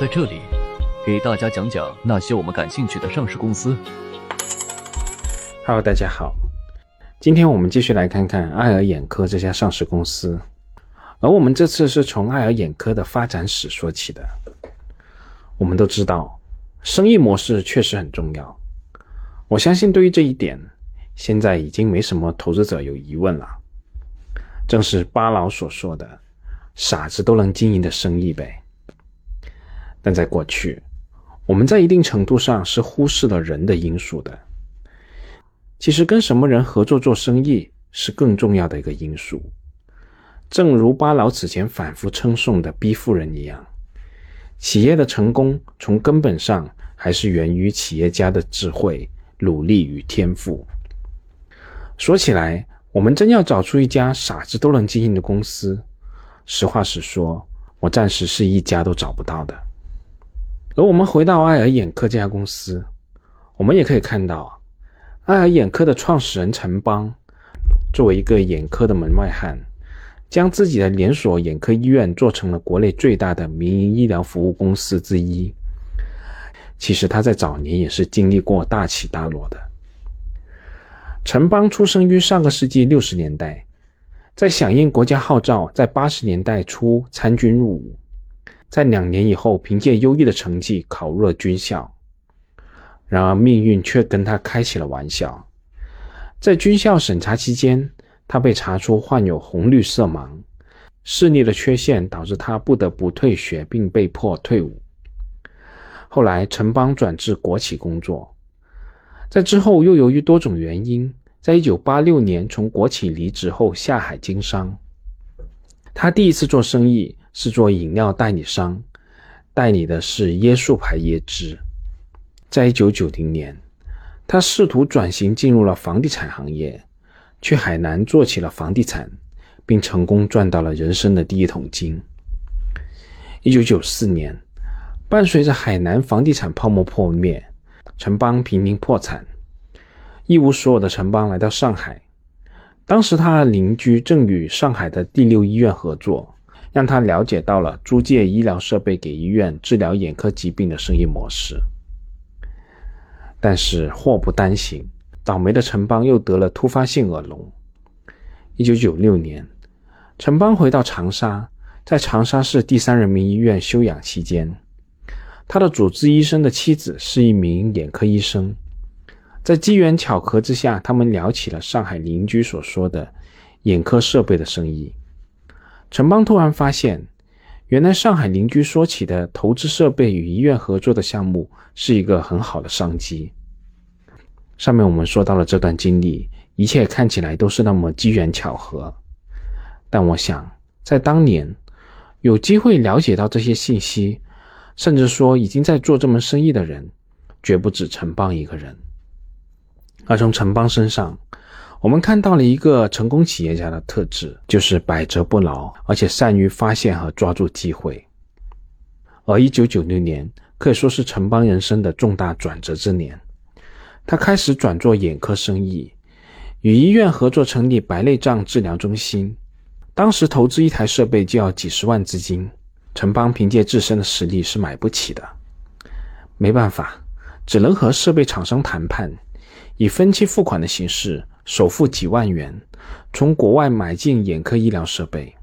在这里给大家讲讲那些我们感兴趣的上市公司。Hello，大家好，今天我们继续来看看爱尔眼科这家上市公司，而我们这次是从爱尔眼科的发展史说起的。我们都知道，生意模式确实很重要。我相信对于这一点，现在已经没什么投资者有疑问了。正是巴老所说的“傻子都能经营的生意呗”。但在过去，我们在一定程度上是忽视了人的因素的。其实，跟什么人合作做生意是更重要的一个因素。正如巴老此前反复称颂的逼富人一样，企业的成功从根本上还是源于企业家的智慧、努力与天赋。说起来，我们真要找出一家傻子都能经营的公司，实话实说，我暂时是一家都找不到的。而我们回到爱尔眼科这家公司，我们也可以看到，爱尔眼科的创始人陈邦，作为一个眼科的门外汉，将自己的连锁眼科医院做成了国内最大的民营医疗服务公司之一。其实他在早年也是经历过大起大落的。陈邦出生于上个世纪六十年代，在响应国家号召，在八十年代初参军入伍。在两年以后，凭借优异的成绩考入了军校。然而，命运却跟他开起了玩笑。在军校审查期间，他被查出患有红绿色盲，视力的缺陷导致他不得不退学，并被迫退伍。后来，陈邦转至国企工作，在之后又由于多种原因，在一九八六年从国企离职后下海经商。他第一次做生意。是做饮料代理商，代理的是椰树牌椰汁。在一九九零年，他试图转型进入了房地产行业，去海南做起了房地产，并成功赚到了人生的第一桶金。一九九四年，伴随着海南房地产泡沫破灭，陈邦濒临破产，一无所有的陈邦来到上海。当时他的邻居正与上海的第六医院合作。让他了解到了租借医疗设备给医院治疗眼科疾病的生意模式。但是祸不单行，倒霉的陈邦又得了突发性耳聋。一九九六年，陈邦回到长沙，在长沙市第三人民医院休养期间，他的主治医生的妻子是一名眼科医生。在机缘巧合之下，他们聊起了上海邻居所说的眼科设备的生意。陈邦突然发现，原来上海邻居说起的投资设备与医院合作的项目是一个很好的商机。上面我们说到了这段经历，一切看起来都是那么机缘巧合。但我想，在当年，有机会了解到这些信息，甚至说已经在做这门生意的人，绝不止陈邦一个人。而从陈邦身上，我们看到了一个成功企业家的特质，就是百折不挠，而且善于发现和抓住机会。而一九九六年可以说是陈邦人生的重大转折之年，他开始转做眼科生意，与医院合作成立白内障治疗中心。当时投资一台设备就要几十万资金，陈邦凭借自身的实力是买不起的，没办法，只能和设备厂商谈判，以分期付款的形式。首付几万元，从国外买进眼科医疗设备。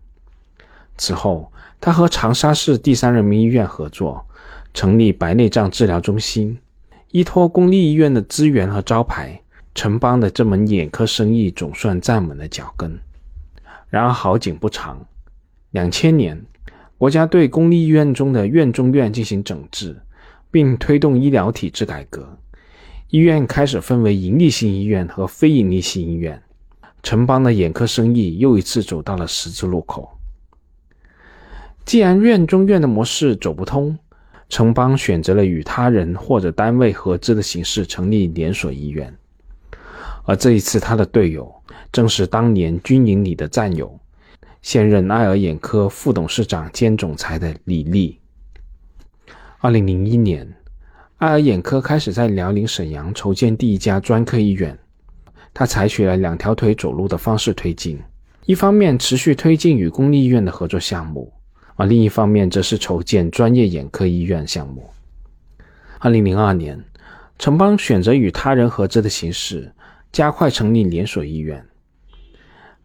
此后，他和长沙市第三人民医院合作，成立白内障治疗中心。依托公立医院的资源和招牌，城邦的这门眼科生意总算站稳了脚跟。然而好景不长，两千年，国家对公立医院中的院中院进行整治，并推动医疗体制改革。医院开始分为盈利性医院和非盈利性医院，城邦的眼科生意又一次走到了十字路口。既然院中院的模式走不通，城邦选择了与他人或者单位合资的形式成立连锁医院。而这一次，他的队友正是当年军营里的战友，现任爱尔眼科副董事长兼总裁的李丽。二零零一年。爱尔眼科开始在辽宁沈阳筹建第一家专科医院，他采取了两条腿走路的方式推进，一方面持续推进与公立医院的合作项目，而另一方面则是筹建专业眼科医院项目。二零零二年，城邦选择与他人合资的形式，加快成立连锁医院。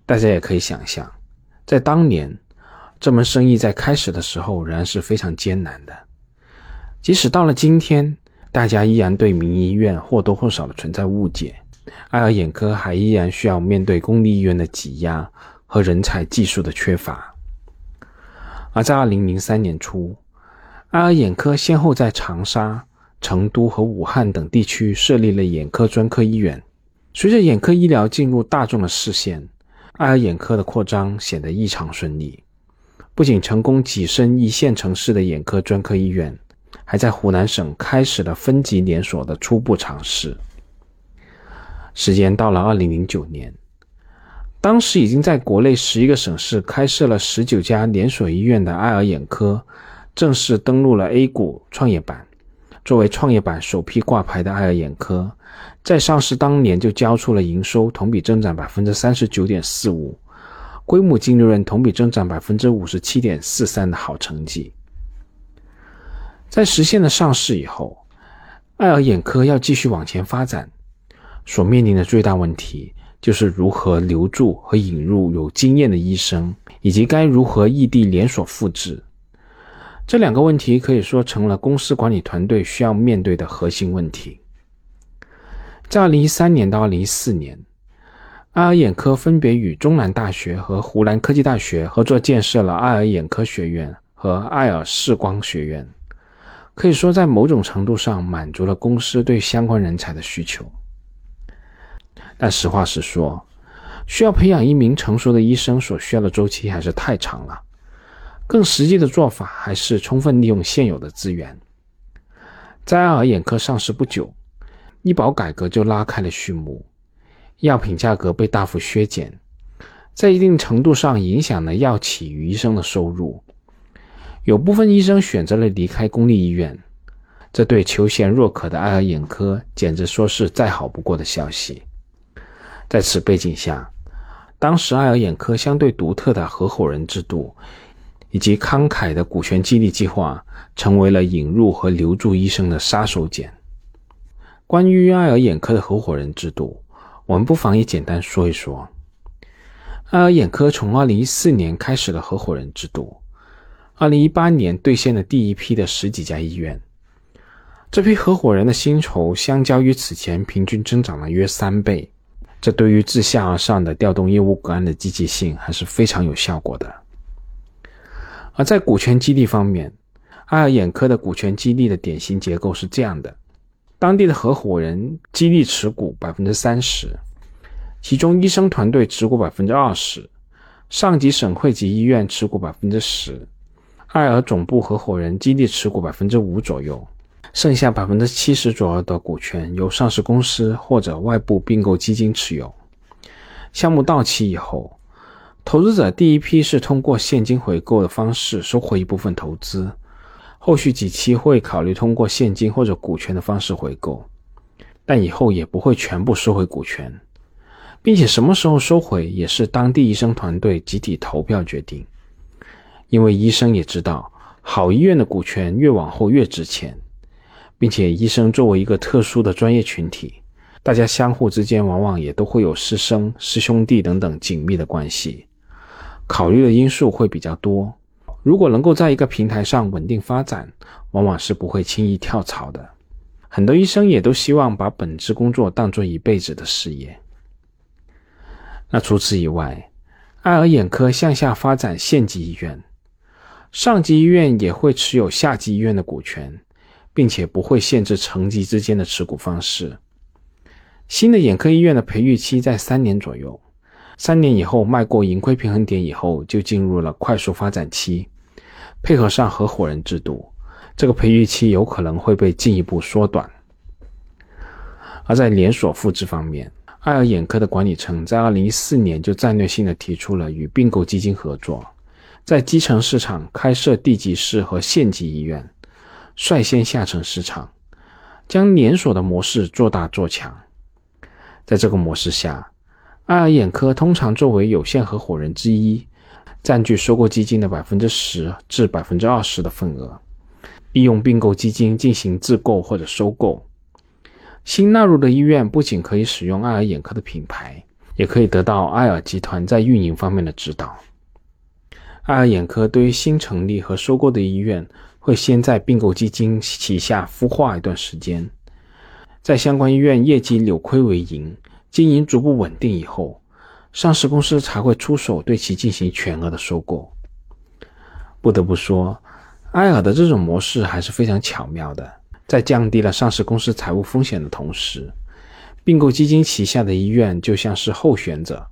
大家也可以想象，在当年，这门生意在开始的时候仍然是非常艰难的。即使到了今天，大家依然对民营医院或多或少的存在误解，爱尔眼科还依然需要面对公立医院的挤压和人才技术的缺乏。而在二零零三年初，爱尔眼科先后在长沙、成都和武汉等地区设立了眼科专科医院。随着眼科医疗进入大众的视线，爱尔眼科的扩张显得异常顺利，不仅成功跻身一线城市的眼科专科医院。还在湖南省开始了分级连锁的初步尝试。时间到了二零零九年，当时已经在国内十一个省市开设了十九家连锁医院的爱尔眼科，正式登陆了 A 股创业板。作为创业板首批挂牌的爱尔眼科，在上市当年就交出了营收同比增长百分之三十九点四五，规模净利润同比增长百分之五十七点四三的好成绩。在实现了上市以后，爱尔眼科要继续往前发展，所面临的最大问题就是如何留住和引入有经验的医生，以及该如何异地连锁复制。这两个问题可以说成了公司管理团队需要面对的核心问题。在2013年到2014年，爱尔眼科分别与中南大学和湖南科技大学合作建设了爱尔眼科学院和爱尔视光学院。可以说，在某种程度上满足了公司对相关人才的需求。但实话实说，需要培养一名成熟的医生所需要的周期还是太长了。更实际的做法还是充分利用现有的资源。在爱尔眼科上市不久，医保改革就拉开了序幕，药品价格被大幅削减，在一定程度上影响了药企与医生的收入。有部分医生选择了离开公立医院，这对求贤若渴的爱尔眼科简直说是再好不过的消息。在此背景下，当时爱尔眼科相对独特的合伙人制度，以及慷慨的股权激励计划，成为了引入和留住医生的杀手锏。关于爱尔眼科的合伙人制度，我们不妨也简单说一说。爱尔眼科从2014年开始了合伙人制度。二零一八年兑现了第一批的十几家医院，这批合伙人的薪酬相较于此前平均增长了约三倍，这对于自下而上的调动业务骨干的积极性还是非常有效果的。而在股权激励方面，爱尔眼科的股权激励的典型结构是这样的：当地的合伙人激励持股百分之三十，其中医生团队持股百分之二十，上级省会级医院持股百分之十。爱尔总部合伙人基地持股百分之五左右，剩下百分之七十左右的股权由上市公司或者外部并购基金持有。项目到期以后，投资者第一批是通过现金回购的方式收回一部分投资，后续几期会考虑通过现金或者股权的方式回购，但以后也不会全部收回股权，并且什么时候收回也是当地医生团队集体投票决定。因为医生也知道，好医院的股权越往后越值钱，并且医生作为一个特殊的专业群体，大家相互之间往往也都会有师生、师兄弟等等紧密的关系，考虑的因素会比较多。如果能够在一个平台上稳定发展，往往是不会轻易跳槽的。很多医生也都希望把本职工作当做一辈子的事业。那除此以外，爱尔眼科向下发展县级医院。上级医院也会持有下级医院的股权，并且不会限制层级之间的持股方式。新的眼科医院的培育期在三年左右，三年以后迈过盈亏平衡点以后，就进入了快速发展期。配合上合伙人制度，这个培育期有可能会被进一步缩短。而在连锁复制方面，爱尔眼科的管理层在二零一四年就战略性的提出了与并购基金合作。在基层市场开设地级市和县级医院，率先下沉市场，将连锁的模式做大做强。在这个模式下，爱尔眼科通常作为有限合伙人之一，占据收购基金的百分之十至百分之二十的份额，利用并购基金进行自购或者收购。新纳入的医院不仅可以使用爱尔眼科的品牌，也可以得到爱尔集团在运营方面的指导。爱尔眼科对于新成立和收购的医院，会先在并购基金旗下孵化一段时间，在相关医院业绩扭亏为盈、经营逐步稳定以后。上市公司才会出手对其进行全额的收购。不得不说，爱尔的这种模式还是非常巧妙的，在降低了上市公司财务风险的同时，并购基金旗下的医院就像是候选者，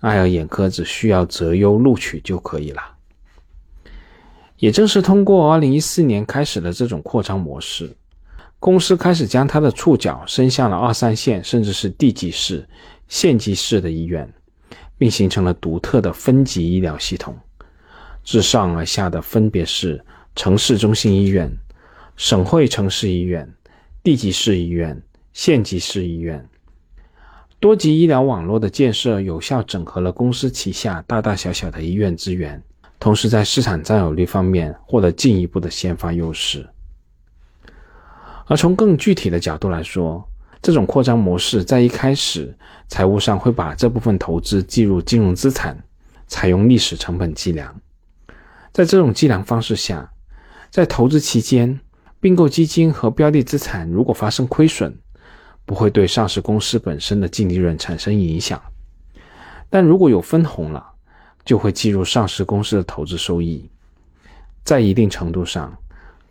爱尔眼科只需要择优录取就可以了。也正是通过2014年开始的这种扩张模式，公司开始将它的触角伸向了二三线甚至是地级市、县级市的医院。并形成了独特的分级医疗系统，自上而下的分别是城市中心医院、省会城市医院、地级市医院、县级市医院。多级医疗网络的建设，有效整合了公司旗下大大小小的医院资源，同时在市场占有率方面获得进一步的先发优势。而从更具体的角度来说，这种扩张模式在一开始财务上会把这部分投资计入金融资产，采用历史成本计量。在这种计量方式下，在投资期间，并购基金和标的资产如果发生亏损，不会对上市公司本身的净利润产生影响；但如果有分红了，就会计入上市公司的投资收益。在一定程度上，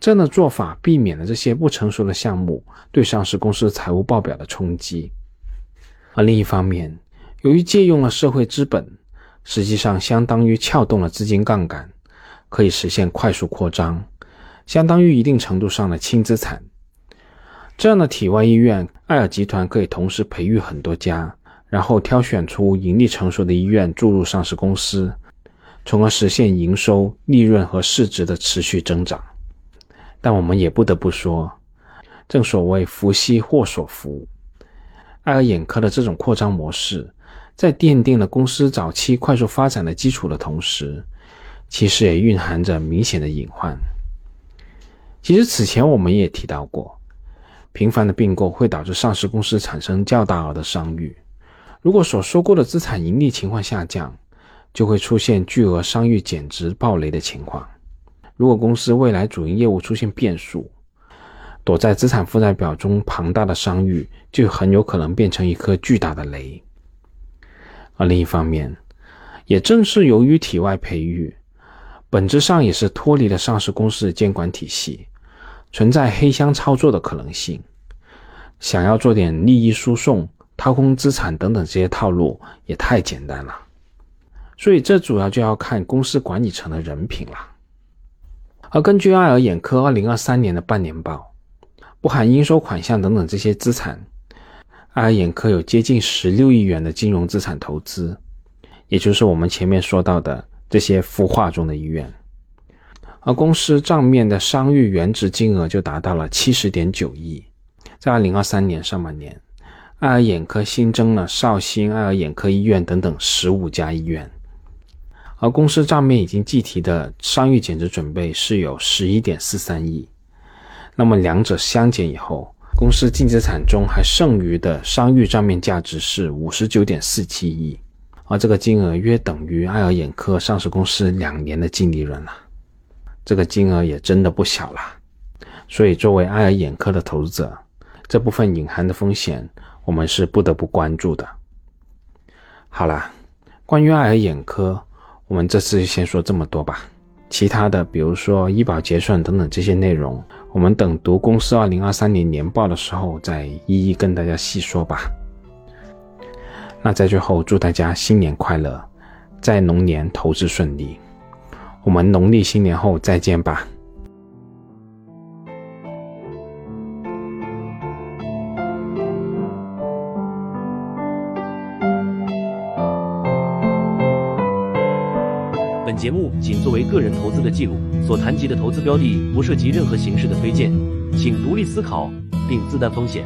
这样的做法避免了这些不成熟的项目对上市公司财务报表的冲击，而另一方面，由于借用了社会资本，实际上相当于撬动了资金杠杆，可以实现快速扩张，相当于一定程度上的轻资产。这样的体外医院，爱尔集团可以同时培育很多家，然后挑选出盈利成熟的医院注入上市公司，从而实现营收、利润和市值的持续增长。但我们也不得不说，正所谓福兮祸所伏，爱尔眼科的这种扩张模式，在奠定了公司早期快速发展的基础的同时，其实也蕴含着明显的隐患。其实此前我们也提到过，频繁的并购会导致上市公司产生较大额的商誉。如果所收购的资产盈利情况下降，就会出现巨额商誉减值暴雷的情况。如果公司未来主营业务出现变数，躲在资产负债表中庞大的商誉就很有可能变成一颗巨大的雷。而另一方面，也正是由于体外培育，本质上也是脱离了上市公司的监管体系，存在黑箱操作的可能性。想要做点利益输送、掏空资产等等这些套路也太简单了。所以这主要就要看公司管理层的人品了。而根据爱尔眼科二零二三年的半年报，不含应收款项等等这些资产，爱尔眼科有接近十六亿元的金融资产投资，也就是我们前面说到的这些孵化中的医院。而公司账面的商誉原值金额就达到了七十点九亿。在二零二三年上半年，爱尔眼科新增了绍兴爱尔眼科医院等等十五家医院。而公司账面已经计提的商誉减值准备是有十一点四三亿，那么两者相减以后，公司净资产中还剩余的商誉账面价值是五十九点四七亿，而这个金额约等于爱尔眼科上市公司两年的净利润了，这个金额也真的不小了。所以作为爱尔眼科的投资者，这部分隐含的风险，我们是不得不关注的。好了，关于爱尔眼科。我们这次就先说这么多吧，其他的，比如说医保结算等等这些内容，我们等读公司二零二三年年报的时候再一一跟大家细说吧。那在最后，祝大家新年快乐，在龙年投资顺利，我们农历新年后再见吧。本节目仅作为个人投资的记录，所谈及的投资标的不涉及任何形式的推荐，请独立思考并自担风险。